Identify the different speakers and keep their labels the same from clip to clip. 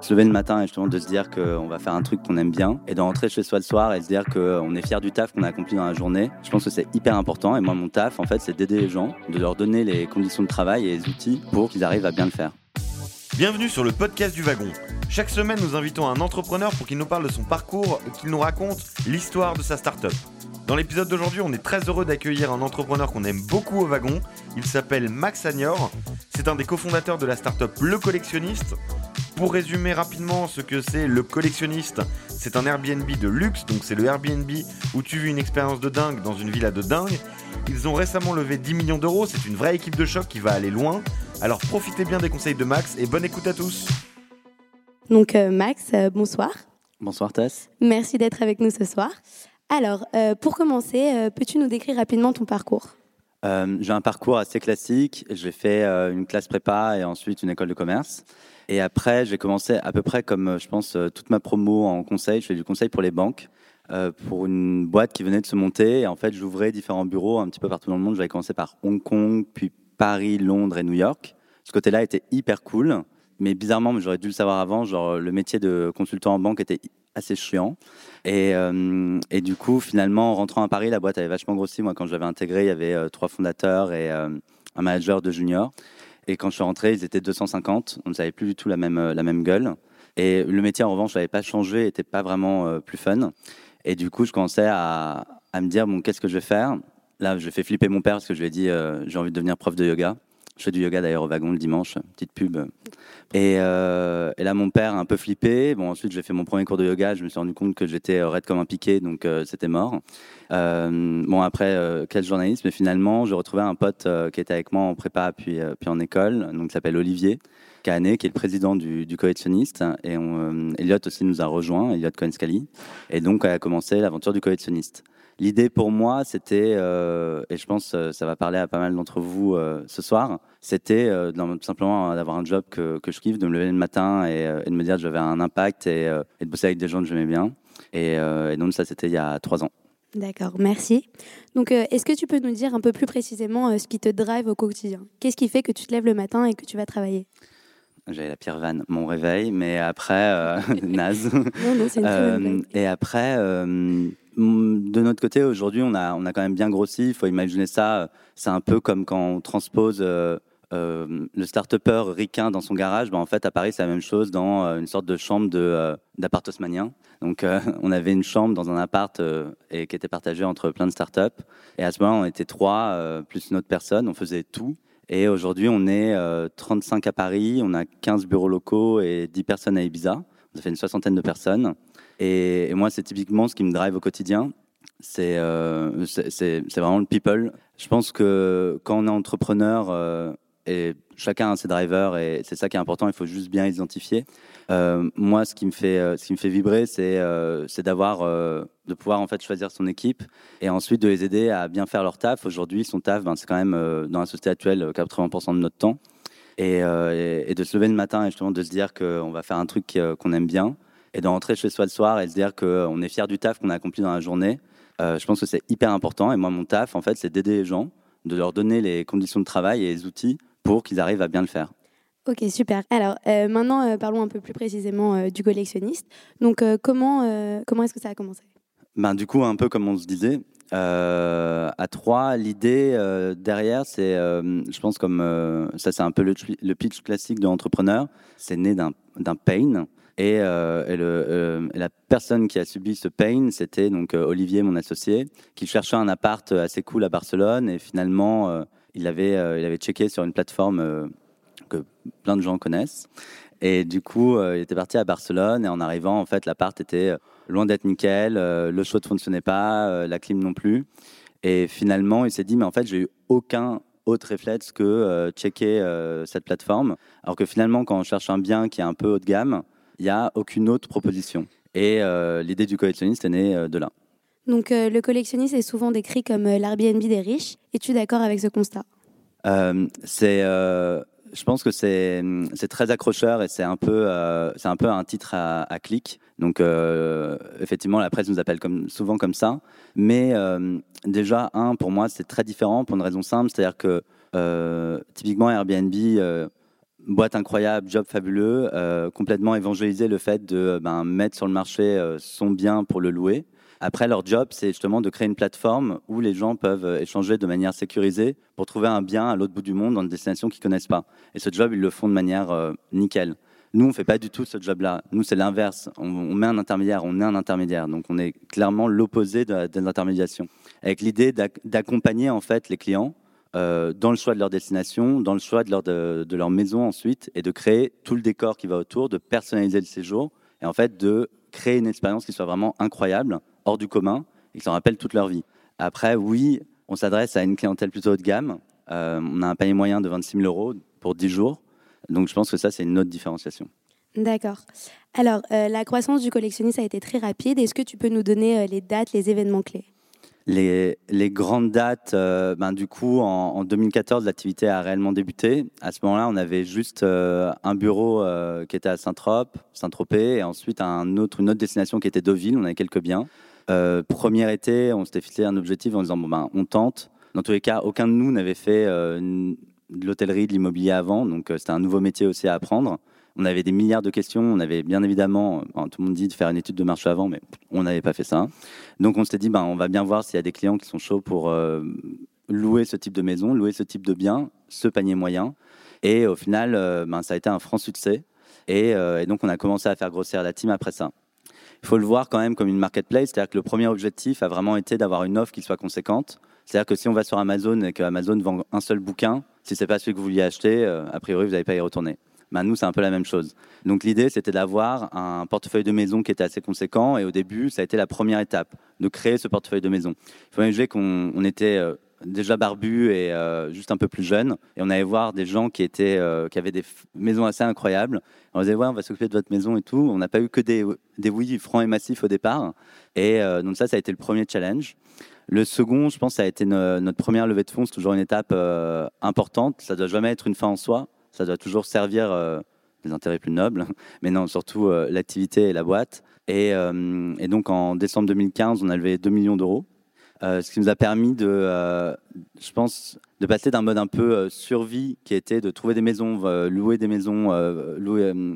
Speaker 1: Se lever le matin et justement de se dire qu'on va faire un truc qu'on aime bien et de rentrer chez soi le soir et se dire qu'on est fier du taf qu'on a accompli dans la journée. Je pense que c'est hyper important et moi mon taf en fait c'est d'aider les gens, de leur donner les conditions de travail et les outils pour qu'ils arrivent à bien le faire.
Speaker 2: Bienvenue sur le podcast du wagon. Chaque semaine, nous invitons un entrepreneur pour qu'il nous parle de son parcours et qu'il nous raconte l'histoire de sa start-up. Dans l'épisode d'aujourd'hui, on est très heureux d'accueillir un entrepreneur qu'on aime beaucoup au wagon. Il s'appelle Max Agnor. C'est un des cofondateurs de la start-up Le Collectionniste. Pour résumer rapidement ce que c'est Le Collectionniste, c'est un Airbnb de luxe, donc c'est le Airbnb où tu vis une expérience de dingue dans une villa de dingue. Ils ont récemment levé 10 millions d'euros, c'est une vraie équipe de choc qui va aller loin. Alors profitez bien des conseils de Max et bonne écoute à tous.
Speaker 3: Donc euh, Max, euh, bonsoir.
Speaker 1: Bonsoir Tess.
Speaker 3: Merci d'être avec nous ce soir. Alors, euh, pour commencer, euh, peux-tu nous décrire rapidement ton parcours?
Speaker 1: Euh, j'ai un parcours assez classique. J'ai fait euh, une classe prépa et ensuite une école de commerce. Et après, j'ai commencé à peu près comme, euh, je pense, euh, toute ma promo en conseil. Je fais du conseil pour les banques, euh, pour une boîte qui venait de se monter. Et en fait, j'ouvrais différents bureaux un petit peu partout dans le monde. J'avais commencé par Hong Kong, puis Paris, Londres et New York. Ce côté-là était hyper cool. Mais bizarrement, mais j'aurais dû le savoir avant, genre le métier de consultant en banque était assez chiant. Et, et du coup, finalement, en rentrant à Paris, la boîte avait vachement grossi. Moi, quand j'avais intégré, il y avait trois fondateurs et un manager de junior. Et quand je suis rentré, ils étaient 250. On n'avait plus du tout la même, euh, la même gueule. Et le métier, en revanche, n'avait pas changé, n'était pas vraiment euh, plus fun. Et du coup, je commençais à, à me dire, bon, qu'est-ce que je vais faire? Là, je fais flipper mon père parce que je lui ai dit, euh, j'ai envie de devenir prof de yoga. Je fais du yoga d'ailleurs au wagon le dimanche, petite pub. Et, euh, et là, mon père a un peu flippé. Bon, ensuite, j'ai fait mon premier cours de yoga. Je me suis rendu compte que j'étais euh, raide comme un piqué, donc euh, c'était mort. Bon, après, quel journalisme Mais finalement, j'ai retrouvé un pote qui était avec moi en prépa puis, puis en école, donc qui s'appelle Olivier Cahanet, qui est le président du, du collectionniste. Et on, Elliot aussi nous a rejoint, Elliot Cohen-Scali. Et donc, a commencé l'aventure du collectionniste. L'idée pour moi, c'était, euh, et je pense que ça va parler à pas mal d'entre vous euh, ce soir, c'était euh, simplement d'avoir un job que, que je kiffe, de me lever le matin et, euh, et de me dire que j'avais un impact et, euh, et de bosser avec des gens que j'aimais bien. Et, euh, et donc ça, c'était il y a trois ans.
Speaker 3: D'accord, merci. Donc, euh, est-ce que tu peux nous dire un peu plus précisément euh, ce qui te drive au quotidien? Qu'est-ce qui fait que tu te lèves le matin et que tu vas travailler?
Speaker 1: J'avais la pire vanne, mon réveil, mais après, euh, naze.
Speaker 3: Non, non, c'est une
Speaker 1: Euh, et après, euh, de notre côté, aujourd'hui, on a, on quand même bien grossi. Il faut imaginer ça. euh, C'est un peu comme quand on transpose euh, euh, le start-upper ricain dans son garage. Ben, en fait, à Paris, c'est la même chose dans une sorte de chambre d'appartosmanien. Donc, on avait une chambre dans un appart et qui était partagée entre plein de start-up. Et à ce moment, on était trois, plus une autre personne. On faisait tout. Et aujourd'hui, on est euh, 35 à Paris, on a 15 bureaux locaux et 10 personnes à Ibiza. Ça fait une soixantaine de personnes. Et, moi, c'est typiquement ce qui me drive au quotidien. C'est euh, vraiment le people. Je pense que quand on est entrepreneur, euh, et chacun a ses drivers, et c'est ça qui est important, il faut juste bien identifier. Euh, moi, ce qui me fait, ce qui me fait vibrer, c'est d'avoir, de pouvoir en fait choisir son équipe et ensuite de les aider à bien faire leur taf. Aujourd'hui, son taf, ben, c'est quand même dans la société actuelle euh, 80% de notre temps. Et, de se lever le matin et justement de se dire qu'on va faire un truc qu'on aime bien et de rentrer chez soi le soir et se dire qu'on est fier du taf qu'on a accompli dans la journée. Euh, je pense que c'est hyper important. Et moi, mon taf, en fait, c'est d'aider les gens, de leur donner les conditions de travail et les outils pour qu'ils arrivent à bien le faire.
Speaker 3: Ok, super. Alors, euh, maintenant, euh, parlons un peu plus précisément du collectionniste. Donc, comment, comment est-ce que ça a commencé?
Speaker 1: Ben, du coup, un peu comme on se disait, à trois, l'idée derrière, c'est, je pense, comme ça, c'est un peu le, le pitch classique de l'entrepreneur. C'est né d'un d'un pain. Et, euh, euh, la personne qui a subi ce pain, c'était donc euh, Olivier, mon associé, qui cherchait un appart assez cool à Barcelone. Et finalement, il, avait, il avait checké sur une plateforme que plein de gens connaissent. Et du coup, il était parti à Barcelone. Et en arrivant, en fait, l'appart était loin d'être nickel. le chaud ne fonctionnait pas, la clim non plus. Et finalement, il s'est dit, mais en fait, j'ai eu aucun autre réflexe que checker cette plateforme. Alors que finalement, quand on cherche un bien qui est un peu haut de gamme, il n'y a aucune autre proposition. Et euh, l'idée du collectionniste est née euh, de là.
Speaker 3: Donc, euh, le collectionniste est souvent décrit comme l'Airbnb des riches. Es-tu d'accord avec ce constat?
Speaker 1: C'est, je pense que c'est, c'est très accrocheur et c'est un peu, c'est un peu un titre à, à clic. Donc, effectivement, la presse nous appelle comme, souvent comme ça. Mais déjà, un, pour moi, c'est très différent pour une raison simple, c'est-à-dire que typiquement Airbnb, boîte incroyable, job fabuleux, complètement évangéliser le fait de ben, mettre sur le marché son bien pour le louer. Après, leur job, c'est justement de créer une plateforme où les gens peuvent échanger de manière sécurisée pour trouver un bien à l'autre bout du monde dans une destination qu'ils connaissent pas. Et ce job, ils le font de manière nickel. Nous, on ne fait pas du tout ce job-là. Nous, c'est l'inverse. On, met un intermédiaire, on est un intermédiaire. Donc, on est clairement l'opposé de, l'intermédiation. Avec l'idée d'accompagner en fait les clients euh, dans le choix de leur destination, dans le choix de leur, de, leur maison ensuite, et de créer tout le décor qui va autour, de personnaliser le séjour, et en fait de créer une expérience qui soit vraiment incroyable, hors du commun, et qui s'en rappelle toute leur vie. Après, oui, on s'adresse à une clientèle plutôt haut de gamme. Euh, on a un panier moyen de 26 000 euros pour 10 jours. Donc je pense que ça, c'est une autre différenciation.
Speaker 3: D'accord. Alors, euh, la croissance du collectionniste a été très rapide. Est-ce que tu peux nous donner les dates, les événements clés?
Speaker 1: Les, grandes dates, euh, ben, du coup, en, 2014, l'activité a réellement débuté. À ce moment-là, on avait juste un bureau qui était à Saint-Trope, Saint-Tropez, et ensuite une autre destination qui était Deauville. On avait quelques biens. premier été, on s'était fixé un objectif en disant bon ben, on tente. Dans tous les cas, aucun de nous n'avait fait de l'hôtellerie, de l'immobilier avant, donc euh, c'était un nouveau métier aussi à apprendre. On avait des milliards de questions, on avait bien évidemment, euh, tout le monde dit de faire une étude de marché avant, mais on n'avait pas fait ça. Donc on s'était dit, ben, on va bien voir s'il y a des clients qui sont chauds pour euh, louer ce type de maison, louer ce type de bien, ce panier moyen. Et au final, ben, ça a été un franc succès. Et, et, donc on a commencé à faire grossir la team après ça. Il faut le voir quand même comme une marketplace, c'est-à-dire que le premier objectif a vraiment été d'avoir une offre qui soit conséquente. C'est-à-dire que si on va sur Amazon et que Amazon vend un seul bouquin, si c'est pas celui que vous vouliez acheter, euh, a priori, vous n'allez pas y retourner. Ben, nous, c'est un peu la même chose. Donc l'idée, c'était d'avoir un portefeuille de maison qui était assez conséquent. Et au début, ça a été la première étape, de créer ce portefeuille de maison. Il faut imaginer qu'on était euh, déjà barbu et euh, juste un peu plus jeune. Et on allait voir des gens qui, étaient, qui avaient des maisons assez incroyables. On disait, ouais, on va s'occuper de votre maison et tout. On n'a pas eu que des, des oui francs et massifs au départ. Et donc ça, ça a été le premier challenge. Le second, je pense, ça a été notre première levée de fonds. C'est toujours une étape euh, importante. Ça doit jamais être une fin en soi. Ça doit toujours servir euh, des intérêts plus nobles, mais non, surtout euh, l'activité et la boîte. Et, donc en décembre 2015, on a levé 2 millions d'euros, ce qui nous a permis de, je pense, de passer d'un mode un peu survie qui était de trouver des maisons, louer des maisons,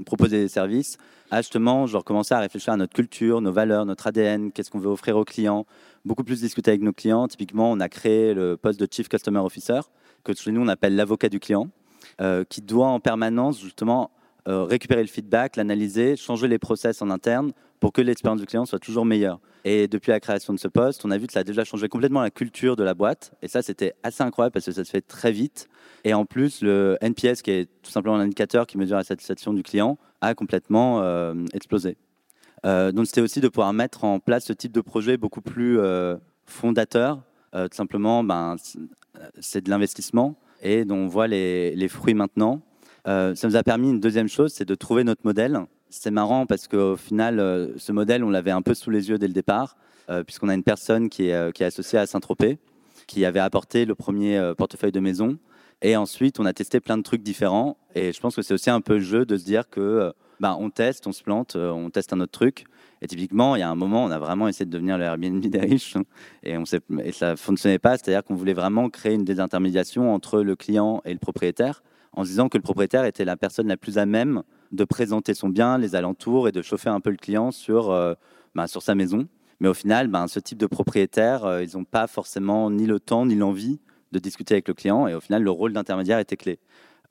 Speaker 1: proposer des services, à justement, genre commencer à réfléchir à notre culture, nos valeurs, notre ADN, qu'est-ce qu'on veut offrir aux clients, beaucoup plus discuter avec nos clients. Typiquement, on a créé le poste de Chief Customer Officer, que chez nous on appelle l'avocat du client, euh, qui doit en permanence justement euh, récupérer le feedback, l'analyser, changer les process en interne pour que l'expérience du client soit toujours meilleure. Et depuis la création de ce poste, on a vu que ça a déjà changé complètement la culture de la boîte. Et ça, c'était assez incroyable parce que ça se fait très vite. Et en plus, le NPS, qui est tout simplement l'indicateur qui mesure la satisfaction du client, a complètement euh, explosé. Donc c'était aussi de pouvoir mettre en place ce type de projet beaucoup plus fondateur. Tout simplement, ben, c'est de l'investissement et dont on voit les, fruits maintenant. ça nous a permis une deuxième chose, c'est de trouver notre modèle. C'est marrant parce qu'au final, ce modèle, on l'avait un peu sous les yeux dès le départ, puisqu'on a une personne qui est, associée à Saint-Tropez, qui avait apporté le premier portefeuille de maison. Et ensuite, on a testé plein de trucs différents. Et je pense que c'est aussi un peu le jeu de se dire que bah, on teste, on se plante, euh, on teste un autre truc. Et typiquement, il y a un moment, on a vraiment essayé de devenir le Airbnb des riches et, on et ça ne fonctionnait pas. C'est-à-dire qu'on voulait vraiment créer une désintermédiation entre le client et le propriétaire en se disant que le propriétaire était la personne la plus à même de présenter son bien, les alentours et de chauffer un peu le client sur, euh, bah, sur sa maison. Mais au final, bah, ce type de propriétaire, euh, ils n'ont pas forcément ni le temps ni l'envie de discuter avec le client. Et au final, le rôle d'intermédiaire était clé.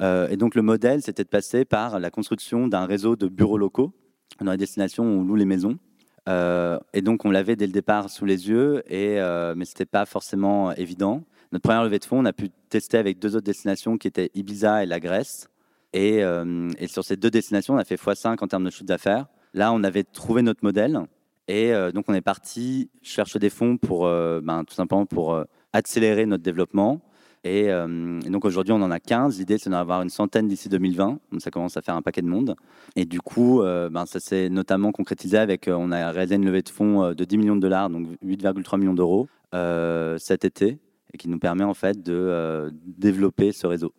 Speaker 1: Euh, et donc le modèle, c'était de passer par la construction d'un réseau de bureaux locaux dans les destinations où on loue les maisons. Euh, et donc on l'avait dès le départ sous les yeux, et, euh, mais ce n'était pas forcément évident. Notre première levée de fonds, on a pu tester avec deux autres destinations qui étaient Ibiza et la Grèce. Et, et sur ces deux destinations, on a fait x5 en termes de chiffre d'affaires. Là, on avait trouvé notre modèle. Et donc on est parti chercher des fonds pour ben, tout simplement pour accélérer notre développement. Euh, et, donc aujourd'hui, on en a 15. L'idée, c'est d'en avoir une centaine d'ici 2020. Donc ça commence à faire un paquet de monde. Et du coup, euh, ben, ça s'est notamment concrétisé avec, euh, on a réalisé une levée de fonds de 10 millions de dollars, donc 8,3 millions d'euros cet été, et qui nous permet en fait de développer ce réseau.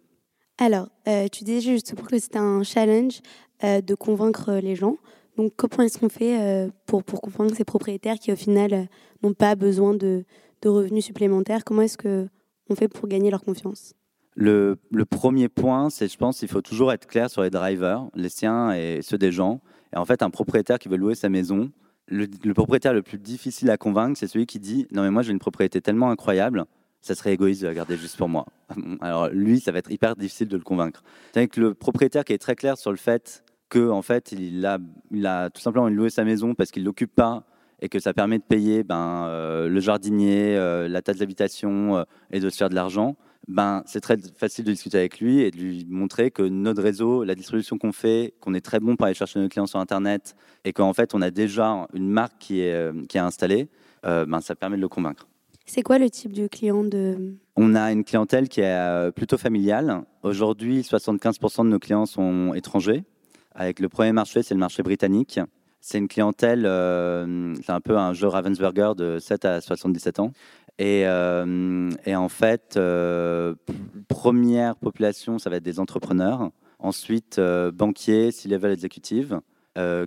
Speaker 3: Alors, tu disais justement que c'était un challenge de convaincre les gens. Donc, comment est-ce qu'on fait pour, pour convaincre ces propriétaires qui, au final, n'ont pas besoin de, de revenus supplémentaires? Comment est-ce que fait pour gagner leur confiance
Speaker 1: le, premier point, c'est, je pense, il faut toujours être clair sur les drivers, les siens et ceux des gens. Et en fait, un propriétaire qui veut louer sa maison, le, propriétaire le plus difficile à convaincre, c'est celui qui dit Non, mais moi, j'ai une propriété tellement incroyable, ça serait égoïste de la garder juste pour moi. Alors, lui, ça va être hyper difficile de le convaincre. C'est que le propriétaire qui est très clair sur le fait que, en fait, il a, il a tout simplement loué sa maison parce qu'il l'occupe pas et que ça permet de payer ben, euh, le jardinier, euh, la taxe d'habitation euh, et de se faire de l'argent ben, c'est très facile de discuter avec lui et de lui montrer que notre réseau, la distribution qu'on fait, qu'on est très bon pour aller chercher nos clients sur Internet et qu'en fait, on a déjà une marque qui est, qui est installée, ben, ça permet de le convaincre.
Speaker 3: C'est quoi le type de client de...
Speaker 1: On a une clientèle qui est plutôt familiale. Aujourd'hui, 75% de nos clients sont étrangers. Avec le premier marché, c'est le marché britannique. C'est une clientèle, c'est un peu un jeu Ravensburger de 7 à 77 ans. Euh, et, en fait, euh, première population, ça va être des entrepreneurs. Ensuite, euh, banquiers, C-level executives,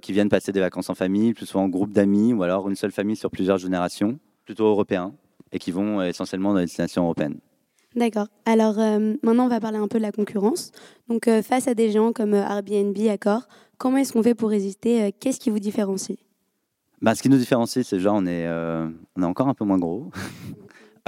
Speaker 1: qui viennent passer des vacances en famille, plus souvent en groupe d'amis, ou alors une seule famille sur plusieurs générations, plutôt européens, et qui vont essentiellement dans les destinations européennes.
Speaker 3: D'accord. Alors maintenant, on va parler un peu de la concurrence. Donc, face à des gens comme Airbnb, Accor, comment est-ce qu'on fait pour résister Qu'est-ce qui vous différencie?
Speaker 1: Bah, ce qui nous différencie, c'est déjà on est, on est encore un peu moins gros.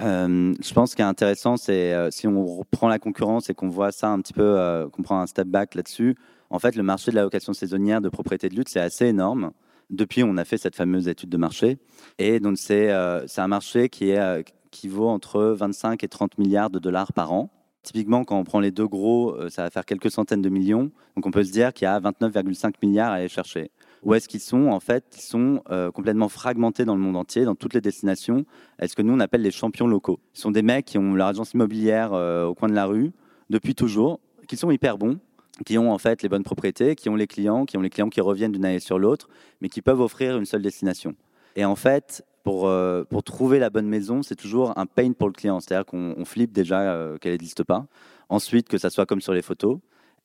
Speaker 1: Euh, je pense qu'il est intéressant, c'est euh, si on reprend la concurrence et qu'on voit ça un petit peu, euh, qu'on prend un step back là-dessus. En fait, le marché de la location saisonnière de propriété de lutte, c'est assez énorme. Depuis, on a fait cette fameuse étude de marché. Et donc, c'est un marché qui, est, qui vaut entre 25 et 30 milliards de dollars par an. Typiquement, quand on prend les deux gros, ça va faire quelques centaines de millions. Donc, on peut se dire qu'il y a 29,5 milliards à aller chercher. Où est-ce qu'ils sont? En fait, ils sont euh, complètement fragmentés dans le monde entier, dans toutes les destinations. Est-ce que nous, on appelle les champions locaux? Ce sont des mecs qui ont leur agence immobilière euh, au coin de la rue depuis toujours, qui sont hyper bons, qui ont en fait les bonnes propriétés, qui ont les clients, qui ont les clients qui reviennent d'une année sur l'autre, mais qui peuvent offrir une seule destination. Et en fait, pour, euh, pour trouver la bonne maison, c'est toujours un pain pour le client. C'est-à-dire qu'on flippe déjà qu'elle n'existe pas. Ensuite, que ça soit comme sur les photos.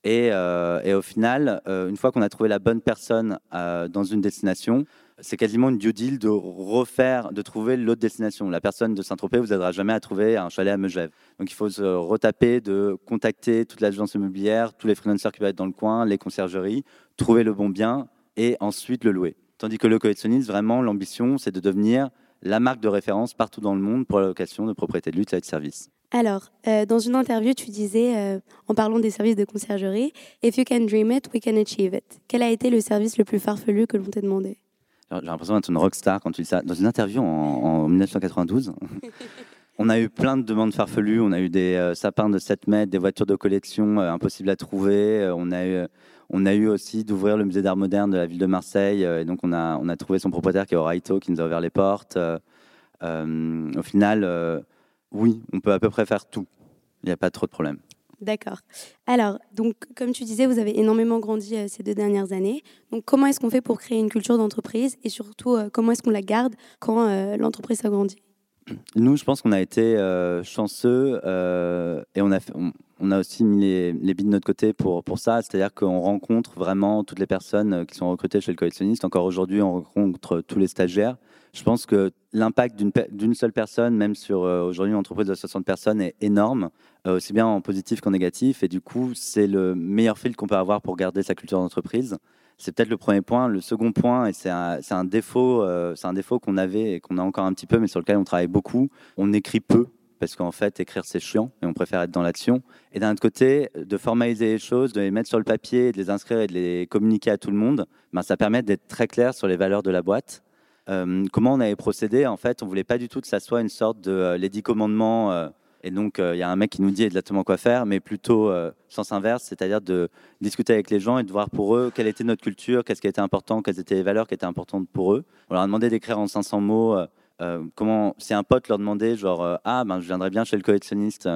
Speaker 1: Euh, et, au final, euh, une fois qu'on a trouvé la bonne personne euh, dans une destination, c'est quasiment une due deal de refaire, de trouver l'autre destination. La personne de Saint-Tropez vous aidera jamais à trouver un chalet à Megève. Donc il faut se retaper, de contacter toute l'agence immobilière, tous les freelancers qui vont être dans le coin, les conciergeries, trouver le bon bien et ensuite le louer. Tandis que le collectionniste, vraiment, l'ambition, c'est de devenir la marque de référence partout dans le monde pour la location de propriétés de lutte et de services.
Speaker 3: Alors, euh, dans une interview, tu disais, euh, en parlant des services de conciergerie, If you can dream it, we can achieve it. Quel a été le service le plus farfelu que l'on t'ait demandé?
Speaker 1: J'ai l'impression d'être une rockstar quand tu dis ça. Dans une interview en, 1992, on a eu plein de demandes farfelues. On a eu des euh, sapins de 7 mètres, des voitures de collection impossibles à trouver. on, a eu, on a eu aussi d'ouvrir le musée d'art moderne de la ville de Marseille. et donc, on a, on a trouvé son propriétaire qui est Oraito, qui nous a ouvert les portes. au final oui, on peut à peu près faire tout. Il n'y a pas trop de problème.
Speaker 3: D'accord. Alors, donc, comme tu disais, vous avez énormément grandi euh, ces deux dernières années. Donc, comment est-ce qu'on fait pour créer une culture d'entreprise et surtout, euh, comment est-ce qu'on la garde quand euh, l'entreprise s'agrandit
Speaker 1: Nous, je pense qu'on a été chanceux et on a, on, a aussi mis les, les de notre côté pour, ça. C'est-à-dire qu'on rencontre vraiment toutes les personnes qui sont recrutées chez le collectionniste. Encore aujourd'hui, on rencontre tous les stagiaires. Je pense que l'impact d'une seule personne, même sur euh, aujourd'hui une entreprise de 60 personnes, est énorme, euh, aussi bien en positif qu'en négatif. Et du coup, c'est le meilleur fil qu'on peut avoir pour garder sa culture d'entreprise. C'est peut-être le premier point. Le second point, et c'est un, défaut, euh, c'est un défaut qu'on avait et qu'on a encore un petit peu, mais sur lequel on travaille beaucoup. On écrit peu parce qu'en fait, écrire, c'est chiant et on préfère être dans l'action. Et d'un autre côté, de formaliser les choses, de les mettre sur le papier, de les inscrire et de les communiquer à tout le monde, ben, ça permet d'être très clair sur les valeurs de la boîte euh, comment on avait procédé En fait, on voulait pas du tout que ça soit une sorte de euh, les dix commandements. Euh, et donc, il y a un mec qui nous dit exactement quoi faire, mais plutôt sens inverse, c'est-à-dire de discuter avec les gens et de voir pour eux quelle était notre culture, qu'est-ce qui était important, quelles étaient les valeurs qui étaient importantes pour eux. On leur a demandé d'écrire en 500 mots. Comment, si un pote leur demandait, genre, ah, ben, je viendrais bien chez le collectionniste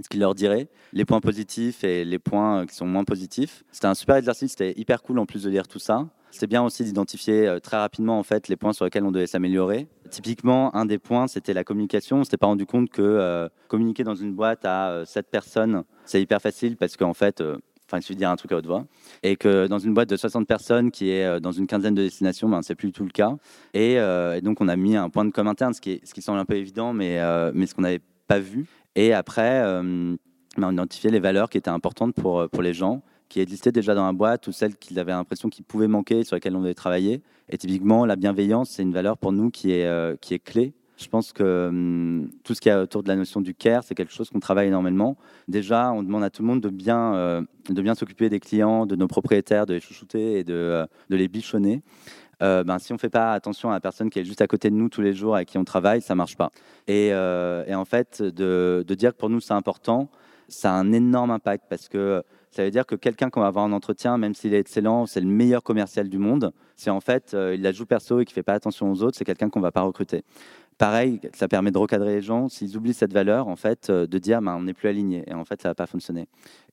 Speaker 1: ce qu'il leur dirait, les points positifs et les points qui sont moins positifs. C'était un super exercice, c'était hyper cool en plus de lire tout ça. C'est bien aussi d'identifier euh, très rapidement en fait les points sur lesquels on devait s'améliorer. Typiquement, un des points, c'était la communication. On s'était pas rendu compte que euh, communiquer dans une boîte à 7 euh, personnes, c'est hyper facile parce qu'en fait, enfin, suffit de dire un truc à haute voix. Et que dans une boîte de 60 personnes qui est dans une quinzaine de destinations, ben, c'est plus du tout le cas. Et, donc, on a mis un point de com interne, ce qui, ce qui semble un peu évident, mais, mais ce qu'on n'avait pas vu. Et après, on a identifié les valeurs qui étaient importantes pour, pour les gens, qui existaient déjà dans la boîte ou celles qu'ils avaient l'impression qu'ils pouvaient manquer, sur lesquelles on devait travailler. Et typiquement, la bienveillance, c'est une valeur pour nous qui est, qui est clé je pense que hum, tout ce qui est autour de la notion du care, c'est quelque chose qu'on travaille énormément. Déjà, on demande à tout le monde de bien, euh, bien s'occuper des clients, de nos propriétaires, de les chouchouter et de, euh, les bichonner. Euh, ben, si on ne fait pas attention à la personne qui est juste à côté de nous tous les jours et avec qui on travaille, ça ne marche pas. Et, en fait, de, dire que pour nous c'est important, ça a un énorme impact parce que ça veut dire que quelqu'un qu'on va avoir en entretien, même s'il est excellent, c'est le meilleur commercial du monde, si en fait il la joue perso et qu'il ne fait pas attention aux autres, c'est quelqu'un qu'on ne va pas recruter. Pareil, ça permet de recadrer les gens. S'ils oublient cette valeur, en fait, euh, de dire, ben, on n'est plus aligné. Et en fait, ça va pas fonctionner.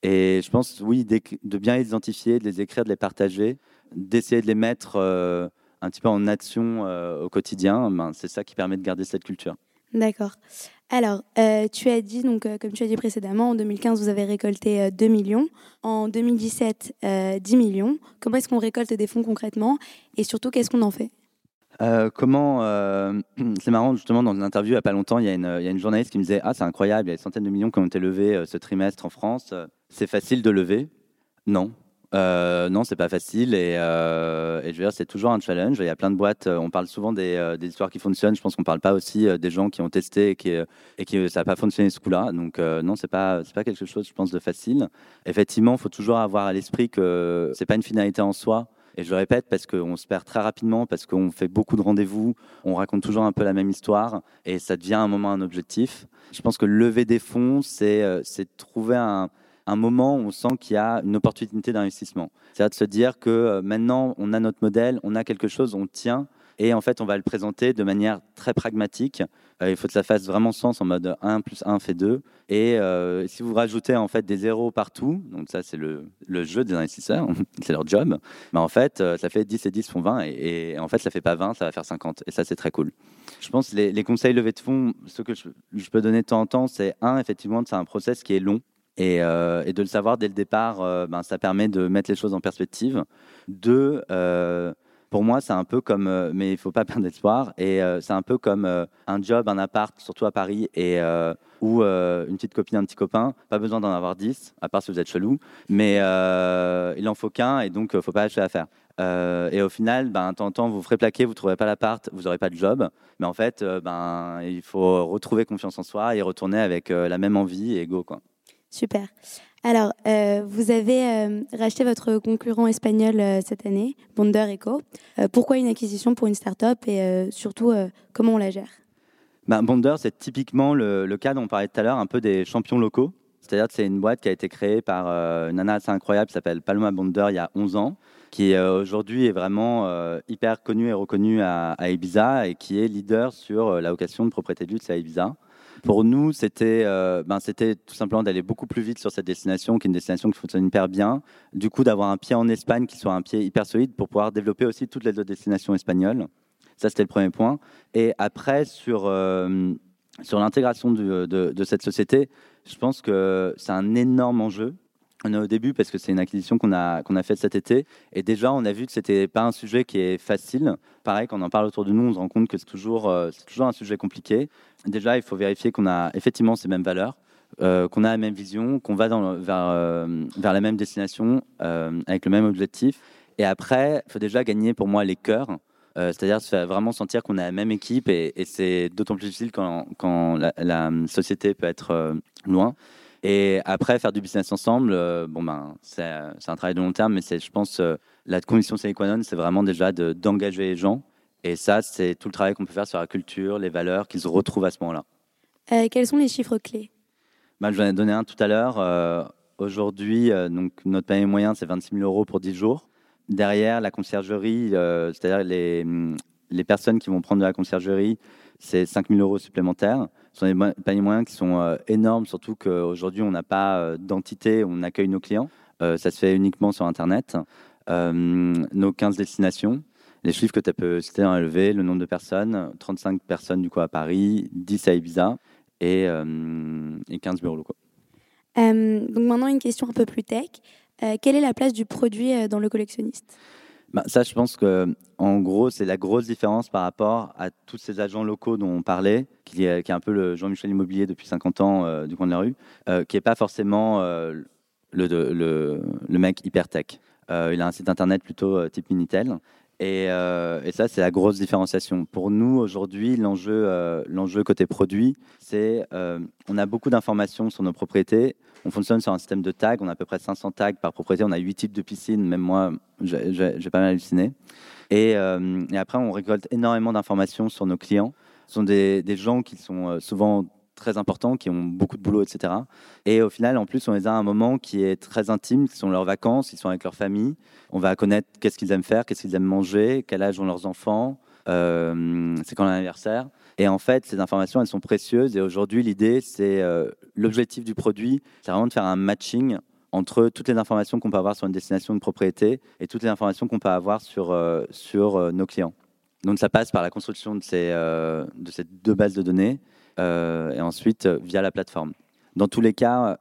Speaker 1: Et je pense, oui, de bien les identifier, de les écrire, de les partager, d'essayer de les mettre euh, un petit peu en action euh, au quotidien. Ben, c'est ça qui permet de garder cette culture.
Speaker 3: D'accord. Alors, tu as dit, donc, comme tu as dit précédemment, en 2015, vous avez récolté 2 millions. En 2017, 10 millions. Comment est-ce qu'on récolte des fonds concrètement? Et surtout, qu'est-ce qu'on en fait?
Speaker 1: Euh, comment euh, c'est marrant justement dans une interview il n'y a pas longtemps il y, a une, journaliste qui me disait ah c'est incroyable il y a des centaines de millions qui ont été levés euh, ce trimestre en France. C'est facile de lever? Non. Non c'est pas facile et, je veux dire c'est toujours un challenge. Il y a plein de boîtes on parle souvent des, histoires qui fonctionnent. Je pense qu'on parle pas aussi des gens qui ont testé et qui et qui ça n'a pas fonctionné ce coup-là. Donc non c'est pas c'est pas quelque chose je pense de facile. Effectivement il faut toujours avoir à l'esprit que c'est pas une finalité en soi et je le répète parce qu'on se perd très rapidement, parce qu'on fait beaucoup de rendez-vous, on raconte toujours un peu la même histoire et ça devient un moment un objectif. Je pense que lever des fonds, c'est euh, trouver un, un moment où on sent qu'il y a une opportunité d'investissement. C'est-à-dire de se dire que euh, maintenant, on a notre modèle, on a quelque chose, on tient, et en fait, on va le présenter de manière très pragmatique. Euh, il faut que ça fasse vraiment sens en mode 1 plus 1 fait 2. Et euh, si vous rajoutez en fait des zéros partout, donc ça c'est le, le, jeu des investisseurs, c'est leur job, mais en fait euh, ça fait 10 et 10 font 20 et, en fait ça fait pas 20, ça va faire 50 et ça c'est très cool. Je pense les, les conseils levés de fonds, ce que je, peux donner de temps en temps, c'est un effectivement c'est un process qui est long. Et, et, de le savoir dès le départ, ben, ça permet de mettre les choses en perspective. Deux, pour moi, c'est un peu comme, euh, mais il faut pas perdre d'espoir. Et euh, c'est un peu comme euh, un job, un appart, surtout à Paris, et ou une petite copine, un petit copain. Pas besoin d'en avoir dix, à part si vous êtes chelou. Mais il en faut qu'un, et donc il faut pas acheter à faire. et au final, ben, temps vous ferez plaquer, vous trouverez pas l'appart, vous n'aurez pas de job. Mais en fait, ben, il faut retrouver confiance en soi et retourner avec la même envie et go. Quoi.
Speaker 3: Super. Alors, euh, vous avez euh, racheté votre concurrent espagnol euh, cette année, Bonder Eco. pourquoi une acquisition pour une start-up et surtout, comment on la gère?
Speaker 1: Bah, Bonder, c'est typiquement le, cas dont on parlait tout à l'heure, un peu des champions locaux. C'est-à-dire que c'est une boîte qui a été créée par une nana assez incroyable qui s'appelle Paloma Bonder il y a 11 ans, qui aujourd'hui est vraiment hyper connue et reconnue à, Ibiza et qui est leader sur la location de propriété de à Ibiza. Pour nous, c'était euh, ben, c'était tout simplement d'aller beaucoup plus vite sur cette destination, qui est une destination qui fonctionne hyper bien. Du coup, d'avoir un pied en Espagne qui soit un pied hyper solide pour pouvoir développer aussi toutes les autres destinations espagnoles. Ça, c'était le premier point. Et après, sur, euh, sur l'intégration de, cette société, je pense que c'est un énorme enjeu on est au début parce que c'est une acquisition qu'on a, qu'on a faite cet été. Et déjà, on a vu que c'était pas un sujet qui est facile. Pareil, quand on en parle autour de nous, on se rend compte que c'est toujours, euh, toujours un sujet compliqué. Déjà, il faut vérifier qu'on a effectivement ces mêmes valeurs, euh, qu'on a la même vision, qu'on va dans, vers, euh, vers la même destination avec le même objectif. Et après, il faut déjà gagner pour moi les cœurs. c'est-à-dire vraiment sentir qu'on a la même équipe et, c'est d'autant plus difficile quand, quand la, société peut être loin. Et après, faire du business ensemble, euh, bon ben, c'est un travail de long terme, mais c'est, je pense, euh, la condition sine qua non, c'est vraiment déjà d'engager les gens. Et ça, c'est tout le travail qu'on peut faire sur la culture, les valeurs, qu'ils se retrouvent à ce moment-là.
Speaker 3: Euh, quels sont les chiffres clés?
Speaker 1: Ben, Je vous en ai donné un tout à l'heure. Aujourd'hui, donc, notre panier moyen, c'est 26 000 euros pour 10 jours. Derrière, la conciergerie, c'est-à-dire les, les personnes qui vont prendre de la conciergerie, c'est 5 000 euros supplémentaires. Ce sont des paniers moyens qui sont euh, énormes, surtout qu'aujourd'hui, on n'a pas euh, d'entité on accueille nos clients. Euh, ça se fait uniquement sur Internet. nos 15 destinations, les chiffres que tu peux citer en élevé, le nombre de personnes, 35 personnes du coup à Paris, 10 à Ibiza et, et 15 bureaux locaux.
Speaker 3: donc maintenant, une question un peu plus tech. quelle est la place du produit dans le collectionniste?
Speaker 1: Bah, Ça, je pense que, en gros, c'est la grosse différence par rapport à tous ces agents locaux dont on parlait, qui est, un peu le Jean-Michel Immobilier depuis 50 ans euh, du coin de la rue, euh, qui n'est pas forcément euh, le, mec hyper tech. il a un site internet plutôt type Minitel. Et, ça, c'est la grosse différenciation. Pour nous, aujourd'hui, l'enjeu, côté produit, c'est on a beaucoup d'informations sur nos propriétés. On fonctionne sur un système de tags. On a à peu près 500 tags par propriété. On a 8 types de piscines. Même moi, j'ai pas mal halluciné. Et, euh, et, après, on récolte énormément d'informations sur nos clients. Ce sont des, gens qui sont euh, souvent très importants, qui ont beaucoup de boulot, etc. Et au final, en plus, on les a à un moment qui est très intime, qui sont leurs vacances, ils sont avec leur famille. On va connaître qu'est-ce qu'ils aiment faire, qu'est-ce qu'ils aiment manger, quel âge ont leurs enfants, euh, c'est quand l'anniversaire. Et en fait, ces informations, elles sont précieuses. Et aujourd'hui, l'idée, c'est l'objectif du produit, c'est vraiment de faire un matching entre toutes les informations qu'on peut avoir sur une destination de propriété et toutes les informations qu'on peut avoir sur, euh, sur euh, nos clients. Donc ça passe par la construction de ces, de ces deux bases de données et ensuite via la plateforme. Dans tous les cas,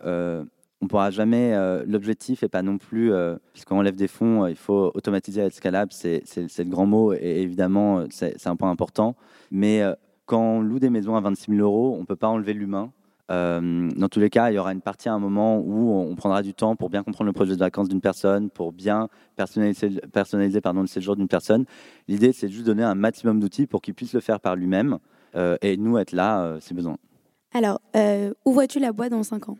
Speaker 1: on pourra jamais. L'objectif n'est pas non plus, puisqu'on lève des fonds, il faut automatiser être scalable, c'est le grand mot et évidemment c'est un point important. Mais quand on loue des maisons à 26 000 euros, on ne peut pas enlever l'humain. Euh, dans tous les cas, il y aura une partie à un moment où on prendra du temps pour bien comprendre le projet de vacances d'une personne, pour bien personnaliser, personnaliser pardon, le séjour d'une personne. L'idée, c'est juste donner un maximum d'outils pour qu'il puisse le faire par lui-même euh, et nous être là euh, si besoin.
Speaker 3: Alors, où vois-tu la boîte dans 5 ans?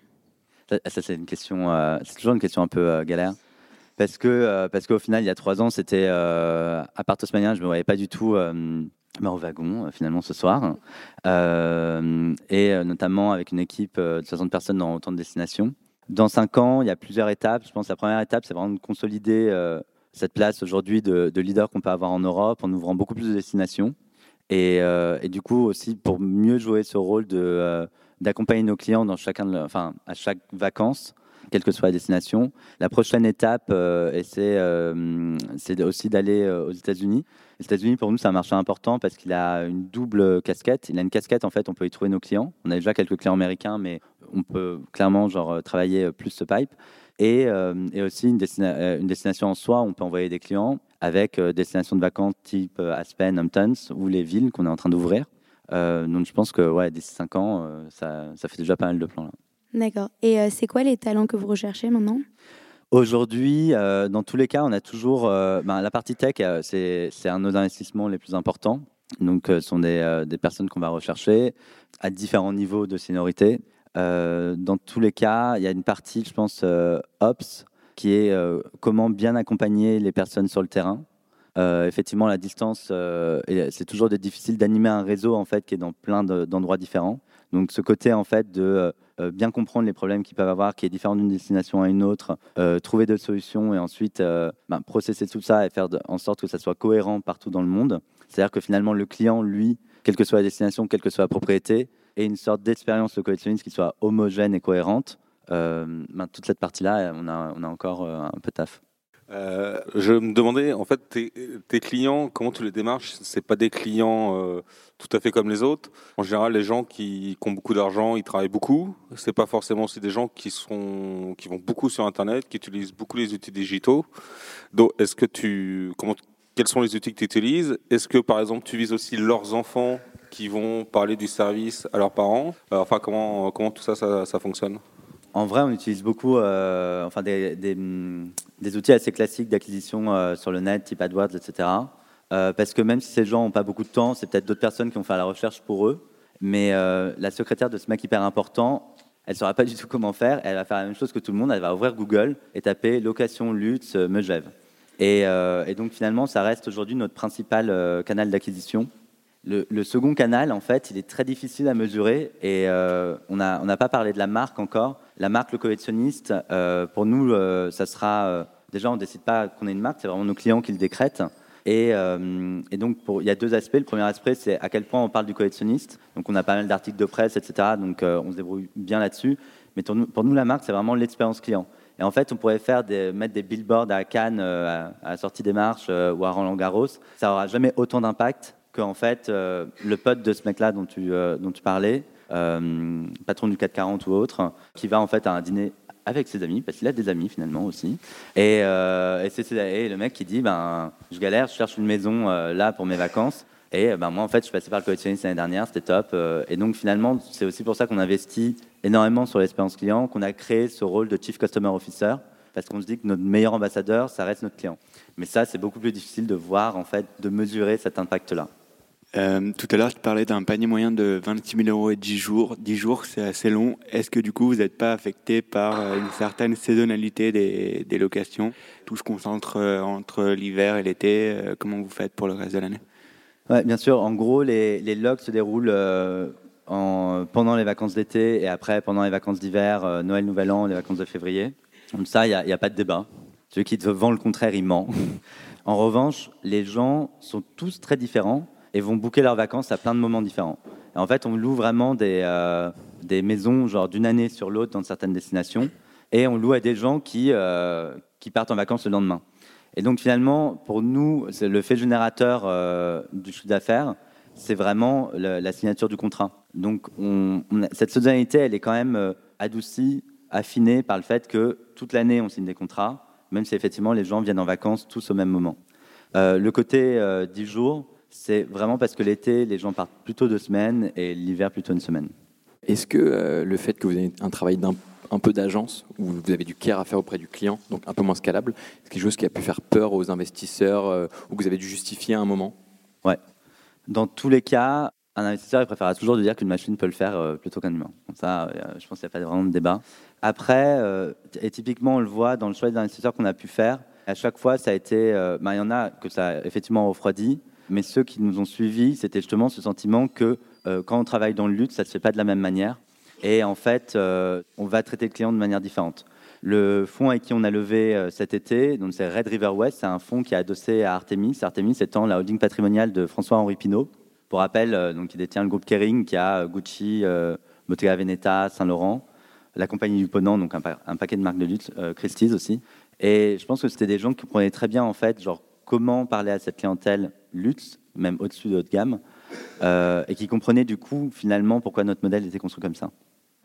Speaker 1: Ça, c'est une question, c'est toujours une question un peu galère. Parce que parce qu'au final, il y a trois ans, c'était à part je ne me voyais pas du tout au wagon euh, finalement ce soir, euh, et euh, notamment avec une équipe de 60 personnes dans autant de destinations. Dans cinq ans, il y a plusieurs étapes. Je pense que la première étape, c'est vraiment de consolider cette place aujourd'hui de, leader qu'on peut avoir en Europe en ouvrant beaucoup plus de destinations. Et, et du coup aussi pour mieux jouer ce rôle de d'accompagner nos clients dans chacun de, enfin, à chaque vacances quelle que soit la destination. La prochaine étape, euh, euh, c'est aussi d'aller aux États-Unis. Les États-Unis, pour nous, c'est un marché important parce qu'il a une double casquette. Il a une casquette, en fait, on peut y trouver nos clients. On a déjà quelques clients américains, mais on peut clairement genre, travailler plus ce pipe. Et, et aussi une, une, destination en soi, on peut envoyer des clients avec des destinations de vacances type Aspen, Hamptons ou les villes qu'on est en train d'ouvrir. donc je pense que ouais, d'ici 5 ans, ça, ça fait déjà pas mal de plans.
Speaker 3: D'accord. Et euh, c'est quoi les talents que vous recherchez maintenant?
Speaker 1: Aujourd'hui, euh, dans tous les cas, on a toujours euh, ben, la partie tech, c'est un de nos investissements les plus importants. Donc, ce sont des, des personnes qu'on va rechercher à différents niveaux de seniorité. dans tous les cas, il y a une partie, je pense, ops, qui est comment bien accompagner les personnes sur le terrain. effectivement, la distance, c'est toujours difficile d'animer un réseau en fait qui est dans plein d'endroits différents. Donc, ce côté en fait de euh, bien comprendre les problèmes qu'ils peuvent avoir, qui est différent d'une destination à une autre, euh, trouver des solutions et ensuite euh, ben, processer tout ça et faire en sorte que ça soit cohérent partout dans le monde. C'est-à-dire que finalement, le client, lui, quelle que soit la destination, quelle que soit la propriété, ait une sorte d'expérience de collectionniste qui soit homogène et cohérente. Ben, toute cette partie-là, on a, on a encore un peu taf.
Speaker 4: Euh, je me demandais, en fait, tes, clients, comment tu les démarches? C'est pas des clients euh, tout à fait comme les autres. En général, les gens qui, ont beaucoup d'argent, ils travaillent beaucoup. C'est pas forcément aussi des gens qui sont, qui vont beaucoup sur Internet, qui utilisent beaucoup les outils digitaux. Donc, est-ce que tu, comment, quels sont les outils que tu utilises? Est-ce que, par exemple, tu vises aussi leurs enfants qui vont parler du service à leurs parents? Euh, Enfin, comment, comment tout ça, ça fonctionne?
Speaker 1: En vrai, on utilise beaucoup euh, enfin des, des, outils assez classiques d'acquisition euh, sur le net, type AdWords, etc. Euh, parce que même si ces gens n'ont pas beaucoup de temps, c'est peut-être d'autres personnes qui vont faire la recherche pour eux. Mais la secrétaire de ce mec hyper important, elle ne saura pas du tout comment faire. Elle va faire la même chose que tout le monde. Elle va ouvrir Google et taper location Lutz Megève. Et donc finalement, ça reste aujourd'hui notre principal canal d'acquisition. Le, second canal, en fait, il est très difficile à mesurer et euh, on n'a pas parlé de la marque encore. La marque, le collectionniste, euh, pour nous, euh, ça sera. déjà, on ne décide pas qu'on ait une marque, c'est vraiment nos clients qui le décrètent. Et, donc, il y a deux aspects. Le premier aspect, c'est à quel point on parle du collectionniste. Donc, on a pas mal d'articles de presse, etc. Donc, on se débrouille bien là-dessus. Mais pour nous, la marque, c'est vraiment l'expérience client. Et en fait, on pourrait faire mettre des billboards à Cannes, à, à, la sortie des marches ou à Roland Garros. Ça n'aura jamais autant d'impact en fait, euh, le pote de ce mec-là dont tu, euh, dont tu parlais, euh, patron du 440 ou autre, qui va en fait à un dîner avec ses amis, parce qu'il a des amis finalement aussi. Et, c'est le mec qui dit ben, Je galère, je cherche une maison là pour mes vacances. Et ben, moi, en fait, je suis passé par le collectionniste l'année dernière, c'était top. et donc, finalement, c'est aussi pour ça qu'on investit énormément sur l'expérience client, qu'on a créé ce rôle de Chief Customer Officer, parce qu'on se dit que notre meilleur ambassadeur, ça reste notre client. Mais ça, c'est beaucoup plus difficile de voir, en fait, de mesurer cet impact-là.
Speaker 5: Euh, tout à l'heure, je parlais d'un panier moyen de 26 000 euros et 10 jours. 10 jours, c'est assez long. Est-ce que du coup, vous n'êtes pas affecté par euh, une certaine saisonnalité des, locations? Tout se concentre euh, entre l'hiver et l'été. Comment vous faites pour le reste de l'année?
Speaker 1: Bien sûr. En gros, les, les logs se déroulent en, pendant les vacances d'été et après pendant les vacances d'hiver, Noël, Nouvel An, les vacances de février. Donc ça, il n'y a, a, pas de débat. Celui qui te vend le contraire, il ment. en revanche, les gens sont tous très différents et vont booker leurs vacances à plein de moments différents. en fait, on loue vraiment des, euh, des maisons genre d'une année sur l'autre dans certaines destinations, et on loue à des gens qui, euh, qui partent en vacances le lendemain. Et donc finalement, pour nous, le fait générateur euh, du chiffre d'affaires, c'est vraiment la signature du contrat. Donc on, cette saisonnalité, elle est quand même adoucie, affinée par le fait que toute l'année, on signe des contrats, même si effectivement les gens viennent en vacances tous au même moment. le côté 10 jours, c'est vraiment parce que l'été, les gens partent plutôt deux semaines et l'hiver plutôt une semaine.
Speaker 6: Est-ce que euh, le fait que vous ayez un travail d'un un peu d'agence, où vous avez du care à faire auprès du client, donc un peu moins scalable, c'est quelque chose qui a pu faire peur aux investisseurs, euh, ou que vous avez dû justifier à un moment?
Speaker 1: Ouais. Dans tous les cas, un investisseur il préférera toujours de dire qu'une machine peut le faire euh, plutôt qu'un humain. ça, je pense qu'il n'y a pas vraiment de débat. Après, et typiquement, on le voit dans le choix des investisseurs qu'on a pu faire, à chaque fois, ça a été. Ben, il y en a que ça a effectivement refroidi, mais ceux qui nous ont suivis, c'était justement ce sentiment que euh, quand on travaille dans le lutte, ça ne se fait pas de la même manière. Et en fait, euh, on va traiter le client de manière différente. Le fonds avec qui on a levé euh, cet été, c'est Red River West, c'est un fonds qui est adossé à Artemis. Artemis étant la holding patrimoniale de François-Henri Pinault. Pour rappel, donc, il détient le groupe Kering qui a Gucci, Bottega Veneta, Saint-Laurent, la compagnie du Ponant, donc un, un, paquet de marques de lutte, Christie's aussi. Et je pense que c'était des gens qui comprenaient très bien en fait, genre comment parler à cette clientèle luxe, même au-dessus de haut de gamme, euh, et qui comprenait du coup finalement pourquoi notre modèle était construit comme ça.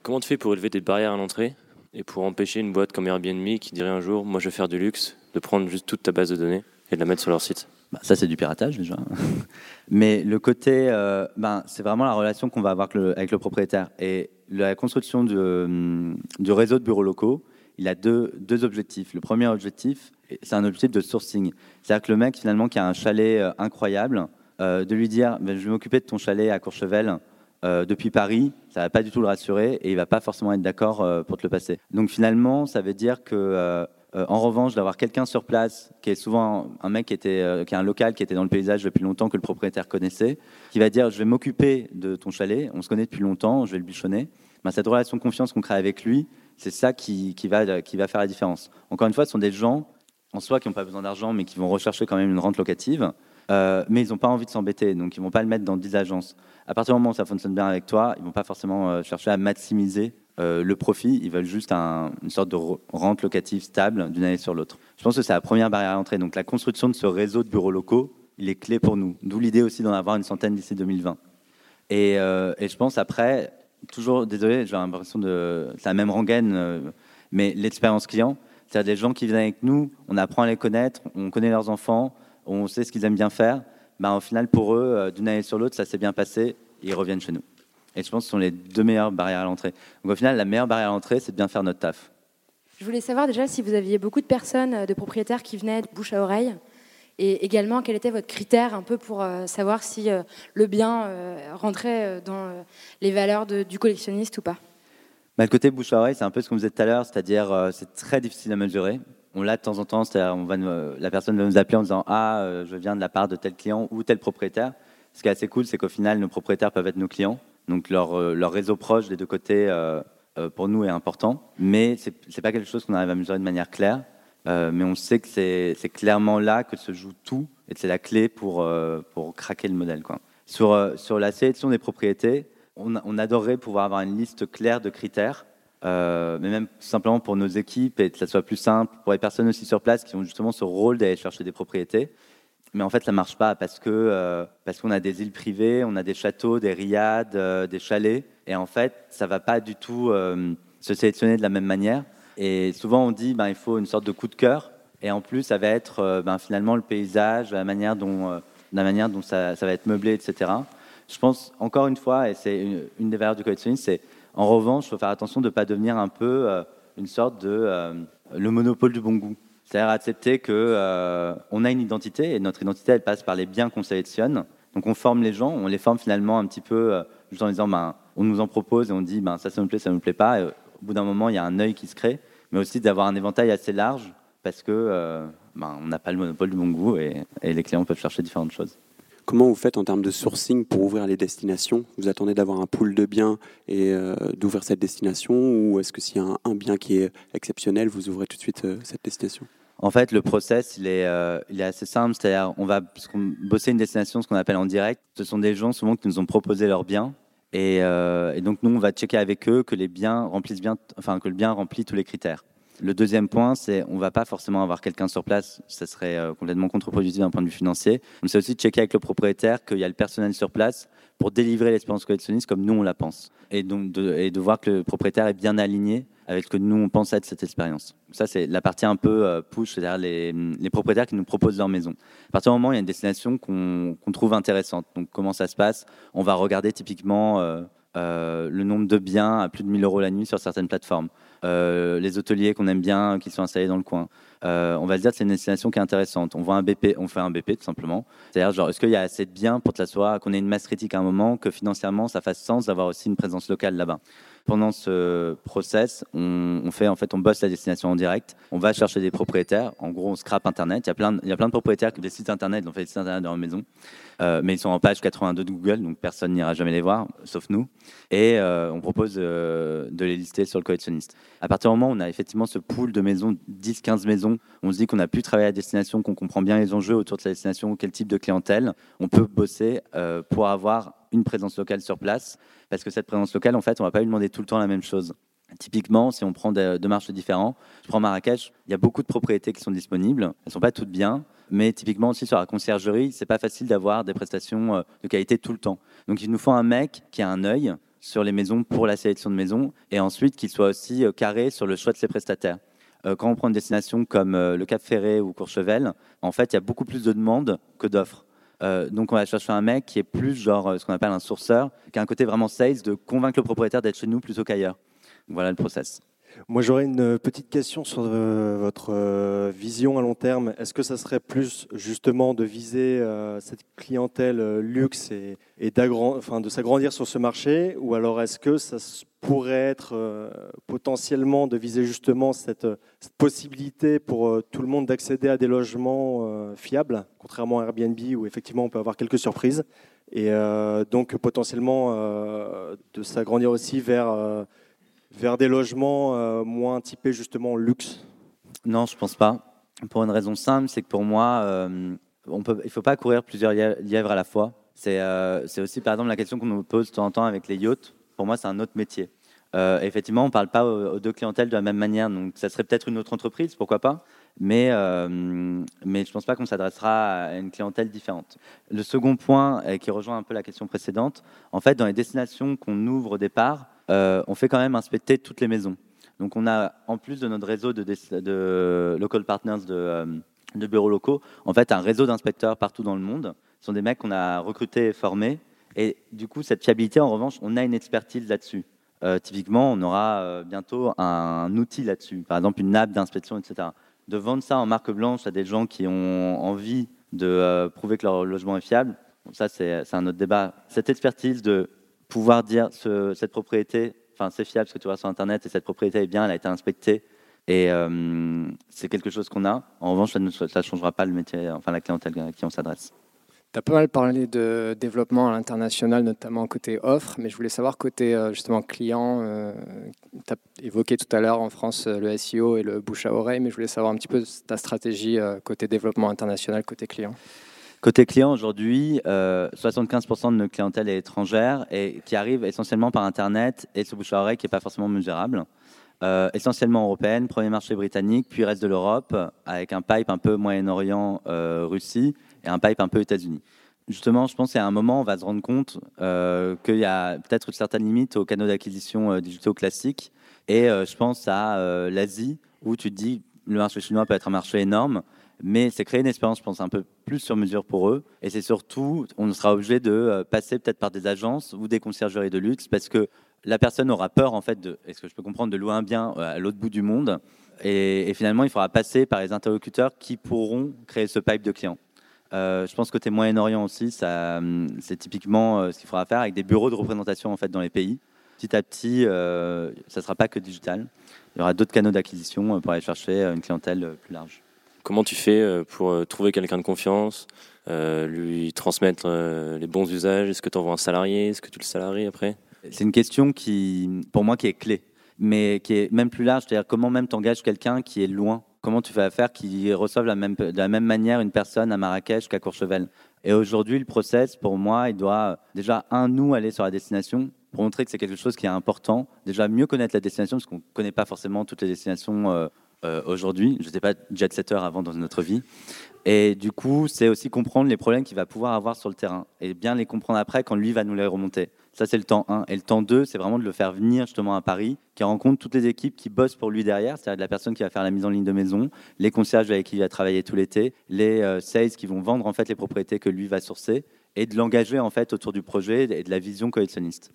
Speaker 7: Comment tu fais pour élever des barrières à l'entrée et pour empêcher une boîte comme Airbnb qui dirait un jour, moi je vais faire du luxe, de prendre juste toute ta base de données et de la mettre sur leur site?
Speaker 1: Bah, Ça c'est du piratage déjà. Mais le côté, euh, ben, c'est vraiment la relation qu'on va avoir avec le, propriétaire. Et la construction du, hum, du réseau de bureaux locaux, il a deux, deux objectifs. Le premier objectif, c'est un objectif de sourcing. C'est-à-dire que le mec, finalement, qui a un chalet euh, incroyable, euh, de lui dire ben, Je vais m'occuper de ton chalet à Courchevel euh, depuis Paris, ça va pas du tout le rassurer et il ne va pas forcément être d'accord pour te le passer. Donc finalement, ça veut dire que. en revanche, d'avoir quelqu'un sur place, qui est souvent un mec qui, était, qui est un local, qui était dans le paysage depuis longtemps, que le propriétaire connaissait, qui va dire Je vais m'occuper de ton chalet, on se connaît depuis longtemps, je vais le bichonner. Ben, cette relation de confiance qu'on crée avec lui, c'est ça qui, va faire la différence. Encore une fois, ce sont des gens en soi qui n'ont pas besoin d'argent, mais qui vont rechercher quand même une rente locative. Euh, mais ils n'ont pas envie de s'embêter, donc ils ne vont pas le mettre dans 10 agences. À partir du moment où ça fonctionne bien avec toi, ils ne vont pas forcément euh, chercher à maximiser euh, le profit, ils veulent juste une sorte de rente locative stable d'une année sur l'autre. Je pense que c'est la première barrière à l'entrée. Donc la construction de ce réseau de bureaux locaux, il est clé pour nous. D'où l'idée aussi d'en avoir une centaine d'ici 2020. Et, et, je pense après, toujours, désolé, j'ai l'impression de. La même rengaine, euh, mais l'expérience client, c'est-à-dire des gens qui viennent avec nous, on apprend à les connaître, on connaît leurs enfants, on sait ce qu'ils aiment bien faire. Ben, au final, pour eux, euh, d'une année sur l'autre, ça s'est bien passé, ils reviennent chez nous. Et je pense que ce sont les deux meilleures barrières à l'entrée. Donc au final, la meilleure barrière à l'entrée, c'est de bien faire notre taf.
Speaker 8: Je voulais savoir déjà si vous aviez beaucoup de personnes, euh, de propriétaires qui venaient de bouche à oreille et également, quel était votre critère un peu pour euh, savoir si euh, le bien euh, rentrait dans les valeurs du collectionniste ou pas?
Speaker 1: Bah, Le côté bouche à oreille, c'est un peu ce qu'on disait tout à l'heure, c'est-à-dire c'est très difficile à mesurer. On l'a de temps en temps, c'est-à-dire on la personne va nous appeler en disant Ah, je viens de la part de tel client ou tel propriétaire. Ce qui est assez cool, c'est qu'au final, nos propriétaires peuvent être nos clients. Donc leur réseau proche des deux côtés, pour nous, est important. Mais ce n'est pas quelque chose qu'on arrive à mesurer de manière claire. Euh, mais on sait que c'est clairement là que se joue tout et que c'est la clé pour, euh, pour craquer le modèle. Sur, euh, sur la sélection des propriétés, on, on, adorerait pouvoir avoir une liste claire de critères, mais même simplement pour nos équipes et que ça soit plus simple, pour les personnes aussi sur place qui ont justement ce rôle d'aller chercher des propriétés. Mais en fait, ça ne marche pas parce que parce qu'on a des îles privées, on a des châteaux, des riades, des chalets, et en fait, ça ne va pas du tout se sélectionner de la même manière. Et souvent, on dit ben, il faut une sorte de coup de cœur. Et en plus, ça va être ben, finalement le paysage, la manière dont, la manière dont ça, va être meublé, etc. Je pense, encore une fois, et c'est une, des valeurs du collectionnisme, c'est en revanche, il faut faire attention de ne pas devenir un peu une sorte de le monopole du bon goût. C'est-à-dire accepter qu'on euh, a une identité et notre identité, elle passe par les biens qu'on sélectionne. Donc on forme les gens, on les forme finalement un petit peu euh, juste en disant, ben, on nous en propose et on dit, ben, ça, ça me plaît, ça ne me plaît pas. Au bout d'un moment, il y a un œil qui se crée, mais aussi d'avoir un éventail assez large parce que euh, ben, on n'a pas le monopole du bon goût et les clients peuvent chercher différentes choses.
Speaker 9: Comment vous faites en termes de sourcing pour ouvrir les destinations? Vous attendez d'avoir un pool de biens et euh, d'ouvrir cette destination Ou est-ce que s'il y a un, bien qui est exceptionnel, vous ouvrez tout de suite euh, cette destination?
Speaker 1: En fait, le process, il est, il est assez simple. C'est-à-dire, on va bosser une destination, ce qu'on appelle en direct. Ce sont des gens souvent qui nous ont proposé leurs biens. Et, et donc, nous, on va checker avec eux que les biens remplissent bien, enfin, que le bien remplit tous les critères. Le deuxième point, c'est on va pas forcément avoir quelqu'un sur place, ça serait euh, complètement contre-productif d'un point de vue financier. On c'est aussi checker avec le propriétaire qu'il y a le personnel sur place pour délivrer l'expérience collectionniste comme nous on la pense. Et donc et de voir que le propriétaire est bien aligné avec ce que nous on pense être cette expérience. Ça c'est la partie un peu euh, push, c'est-à-dire les, propriétaires qui nous proposent leur maison. À partir du moment où il y a une destination qu'on trouve intéressante, donc comment ça se passe On va regarder typiquement euh, le nombre de biens à plus de 1000 euros la nuit sur certaines plateformes. Euh, les hôteliers qu'on aime bien, qui sont installés dans le coin. Euh, on va se dire que c'est une destination qui est intéressante. On voit un BP, on fait un BP tout simplement. C'est-à-dire, genre, est-ce qu'il y a assez de biens pour que ça qu'on ait une masse critique à un moment, que financièrement ça fasse sens d'avoir aussi une présence locale là-bas? Pendant ce process, on, fait en fait, on bosse la destination en direct. On va chercher des propriétaires. En gros, on scrape Internet. Il y a plein, de propriétaires qui ont des sites Internet, ont fait des sites Internet dans leur maison. Euh, mais ils sont en page 82 de Google, donc personne n'ira jamais les voir, sauf nous. Et euh, on propose euh, de les lister sur le collectionniste. À partir du moment où on a effectivement ce pool de maisons, 10-15 maisons, on se dit qu'on a pu travailler à destination, qu'on comprend bien les enjeux autour de la destination, quel type de clientèle, on peut bosser pour avoir une présence locale sur place. Parce que cette présence locale, en fait, on ne va pas lui demander tout le temps la même chose. Typiquement, si on prend deux marchés différents, je prends Marrakech, il y a beaucoup de propriétés qui sont disponibles. Elles ne sont pas toutes bien, mais typiquement aussi sur la conciergerie, c'est pas facile d'avoir des prestations euh, de qualité tout le temps. Donc il nous faut un mec qui a un œil sur les maisons pour la sélection de maisons et ensuite qu'il soit aussi euh, carré sur le choix de ses prestataires. Euh, quand on prend une destination comme le Cap Ferré ou Courchevel, en fait, il y a beaucoup plus de demandes que d'offres. Donc on va chercher un mec qui est plus genre ce qu'on appelle un sourceur, qui a un côté vraiment sales de convaincre le propriétaire d'être chez nous plutôt qu'ailleurs. Voilà le process.
Speaker 10: Moi, j'aurais une petite question sur euh, votre euh, vision à long terme. Est-ce que ça serait plus justement de viser euh, cette clientèle luxe et, enfin, de s'agrandir sur ce marché? Ou alors est-ce que ça pourrait être potentiellement de viser justement cette, possibilité pour tout le monde d'accéder à des logements fiables, contrairement à Airbnb où effectivement on peut avoir quelques surprises? Et donc potentiellement de s'agrandir aussi vers vers des logements euh, moins typés justement luxe?
Speaker 1: Non, je pense pas. Pour une raison simple, c'est que pour moi, euh, il ne faut pas courir plusieurs lièvres à la fois. Euh, c'est aussi par exemple la question qu'on nous pose de temps en temps avec les yachts. Pour moi, c'est un autre métier. effectivement, on ne parle pas aux, deux clientèles de la même manière, donc ça serait peut-être une autre entreprise, pourquoi pas mais, mais je ne pense pas qu'on s'adressera à une clientèle différente. Le second point, qui rejoint un peu la question précédente, en fait, dans les destinations qu'on ouvre au départ, euh, on fait quand même inspecter toutes les maisons. Donc on a, en plus de notre réseau de, local partners euh, de, bureaux locaux, en fait un réseau d'inspecteurs partout dans le monde. Ce sont des mecs qu'on a recrutés et formés. Et du coup, cette fiabilité, en revanche, on a une expertise là-dessus. Euh, typiquement, on aura bientôt un, outil là-dessus, par exemple une app d'inspection, etc. De vendre ça en marque blanche à des gens qui ont envie de prouver que leur logement est fiable, ça c'est un autre débat. Cette expertise de pouvoir dire ce, cette propriété, enfin c'est fiable ce que tu vois sur Internet et cette propriété est bien, elle a été inspectée et euh, c'est quelque chose qu'on a. En revanche, ça ne changera pas le métier, enfin la clientèle à qui on s'adresse.
Speaker 11: Tu as pas mal parlé de développement à l'international, notamment côté offre, mais je voulais savoir côté euh, justement client. Euh, tu as évoqué tout à l'heure en France le SEO et le bouche à oreille, mais je voulais savoir un petit peu ta stratégie côté développement international, côté client.
Speaker 1: Côté client, aujourd'hui, 75% euh, de nos clientèle est étrangère et qui arrive essentiellement par Internet et ce bouche à oreille qui n'est pas forcément mesurable. Euh, essentiellement européenne, premier marché britannique, puis reste de l'Europe, avec un pipe un peu Moyen-Orient, euh, Russie et un pipe un peu États-Unis. Justement, je pense qu'à un moment, on va se rendre compte qu'il y a peut-être une certaine limite aux canaux d'acquisition digitaux classiques Et je pense à l'Asie, où tu te dis, le marché chinois peut être un marché énorme, mais c'est créer une expérience, je pense, un peu plus sur mesure pour eux. Et c'est surtout, on sera obligé de euh, passer peut-être par des agences ou des conciergeries de luxe, parce que la personne aura peur, en fait, de, est-ce que je peux comprendre, de louer un bien à l'autre bout du monde. Et, finalement, il faudra passer par les interlocuteurs qui pourront créer ce pipe de clients. Euh, je pense que côté Moyen-Orient aussi, hum, c'est typiquement euh, ce qu'il faudra faire avec des bureaux de représentation en fait dans les pays. Petit à petit, euh, ça ne sera pas que digital. Il y aura d'autres canaux d'acquisition euh, pour aller chercher euh, une clientèle euh, plus large.
Speaker 7: Comment tu fais euh, pour euh, trouver quelqu'un de confiance, euh, lui transmettre les bons usages? Est-ce que tu envoies un salarié? Est-ce que tu le salaries après?
Speaker 1: C'est une question qui, pour moi, qui est clé, mais qui est même plus large. C'est-à-dire comment même t'engages quelqu'un qui est loin? Comment tu fais faire qu'il reçoive la même, de la même manière une personne à Marrakech qu'à Courchevel? Et aujourd'hui, le process, pour moi, il doit déjà, un, nous, aller sur la destination pour montrer que c'est quelque chose qui est important. Déjà, mieux connaître la destination, parce qu'on ne connaît pas forcément toutes les destinations euh, aujourd'hui. Je n'étais pas jet-setter avant dans notre vie. Et du coup, c'est aussi comprendre les problèmes qu'il va pouvoir avoir sur le terrain et bien les comprendre après quand lui va nous les remonter. Ça, c'est le temps 1. Et le temps 2, c'est vraiment de le faire venir justement à Paris, qui rencontre toutes les équipes qui bossent pour lui derrière, c'est-à-dire de la personne qui va faire la mise en ligne de maison, les concierges avec qui il va travailler tout l'été, les euh, sales qui vont vendre en fait les propriétés que lui va sourcer, et de l'engager en fait autour du projet et de la vision collectionniste.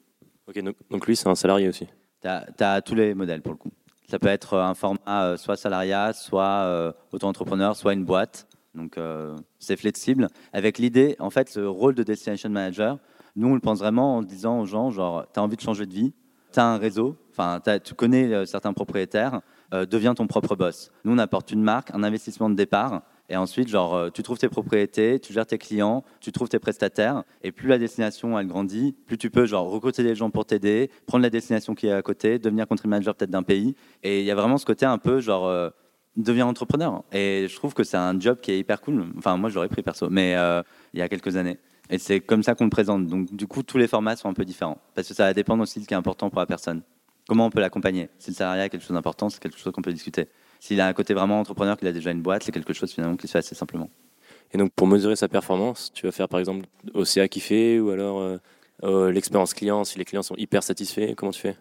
Speaker 7: Ok, donc, donc lui, c'est un salarié aussi.
Speaker 1: Tu as, tous les modèles pour le coup. Ça peut être un format euh, soit salariat, soit euh, auto-entrepreneur, soit une boîte. Donc euh, c'est flexible. Avec l'idée, en fait, ce rôle de destination manager, nous on le pense vraiment en disant aux gens, genre, tu as envie de changer de vie, tu as un réseau, enfin, tu connais euh, certains propriétaires, euh, deviens ton propre boss. Nous on apporte une marque, un investissement de départ. Et ensuite, genre, euh, tu trouves tes propriétés, tu gères tes clients, tu trouves tes prestataires. Et plus la destination, elle grandit, plus tu peux, genre, recruter des gens pour t'aider, prendre la destination qui est à côté, devenir country manager peut-être d'un pays. Et il y a vraiment ce côté un peu, genre, euh, entrepreneur. Et je trouve que c'est un job qui est hyper cool. Enfin, moi, je l'aurais pris perso, mais euh, il y a quelques années. Et c'est comme ça qu'on le présente. Donc, du coup, tous les formats sont un peu différents. Parce que ça va dépendre aussi de ce qui est important pour la personne. Comment on peut l'accompagner? Si le salariat est quelque chose d'important, c'est quelque chose qu'on peut discuter. S'il a un côté vraiment entrepreneur, qu'il a déjà une boîte, c'est quelque chose finalement qui se fait assez simplement.
Speaker 7: Et donc, pour mesurer sa performance, tu vas faire par exemple au CA qui fait ou alors euh, euh, l'expérience client, si les clients sont hyper satisfaits, comment tu fais?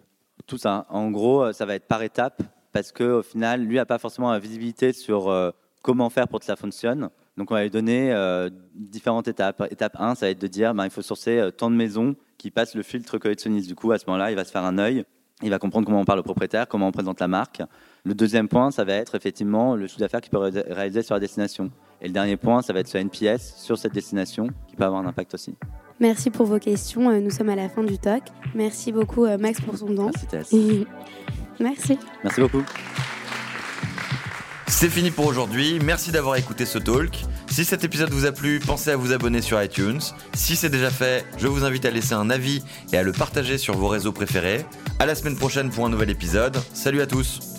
Speaker 1: Tout ça. En gros, euh, ça va être par étape parce qu'au final, lui n'a pas forcément la visibilité sur euh, comment faire pour que ça fonctionne. Donc, on va lui donner différentes étapes. Étape 1, ça va être de dire ben, il faut sourcer tant de maisons qui passent le filtre collectionniste. Du coup, à ce moment-là, il va se faire un œil. Il va comprendre comment on parle au propriétaire, comment on présente la marque. Le deuxième point, ça va être effectivement le chiffre d'affaires qu'il peut ré- réaliser sur la destination. Et le dernier point, ça va être sur NPS, sur cette destination, qui peut avoir un impact aussi.
Speaker 3: Merci pour vos questions. Euh, Nous sommes à la fin du talk. Merci beaucoup, euh, Max, pour son temps.
Speaker 1: Merci Tess.
Speaker 3: Merci.
Speaker 1: Merci beaucoup.
Speaker 2: C'est fini pour aujourd'hui, merci d'avoir écouté ce talk. Si cet épisode vous a plu, pensez à vous abonner sur iTunes. Si c'est déjà fait, je vous invite à laisser un avis et à le partager sur vos réseaux préférés. À la semaine prochaine pour un nouvel épisode. Salut à tous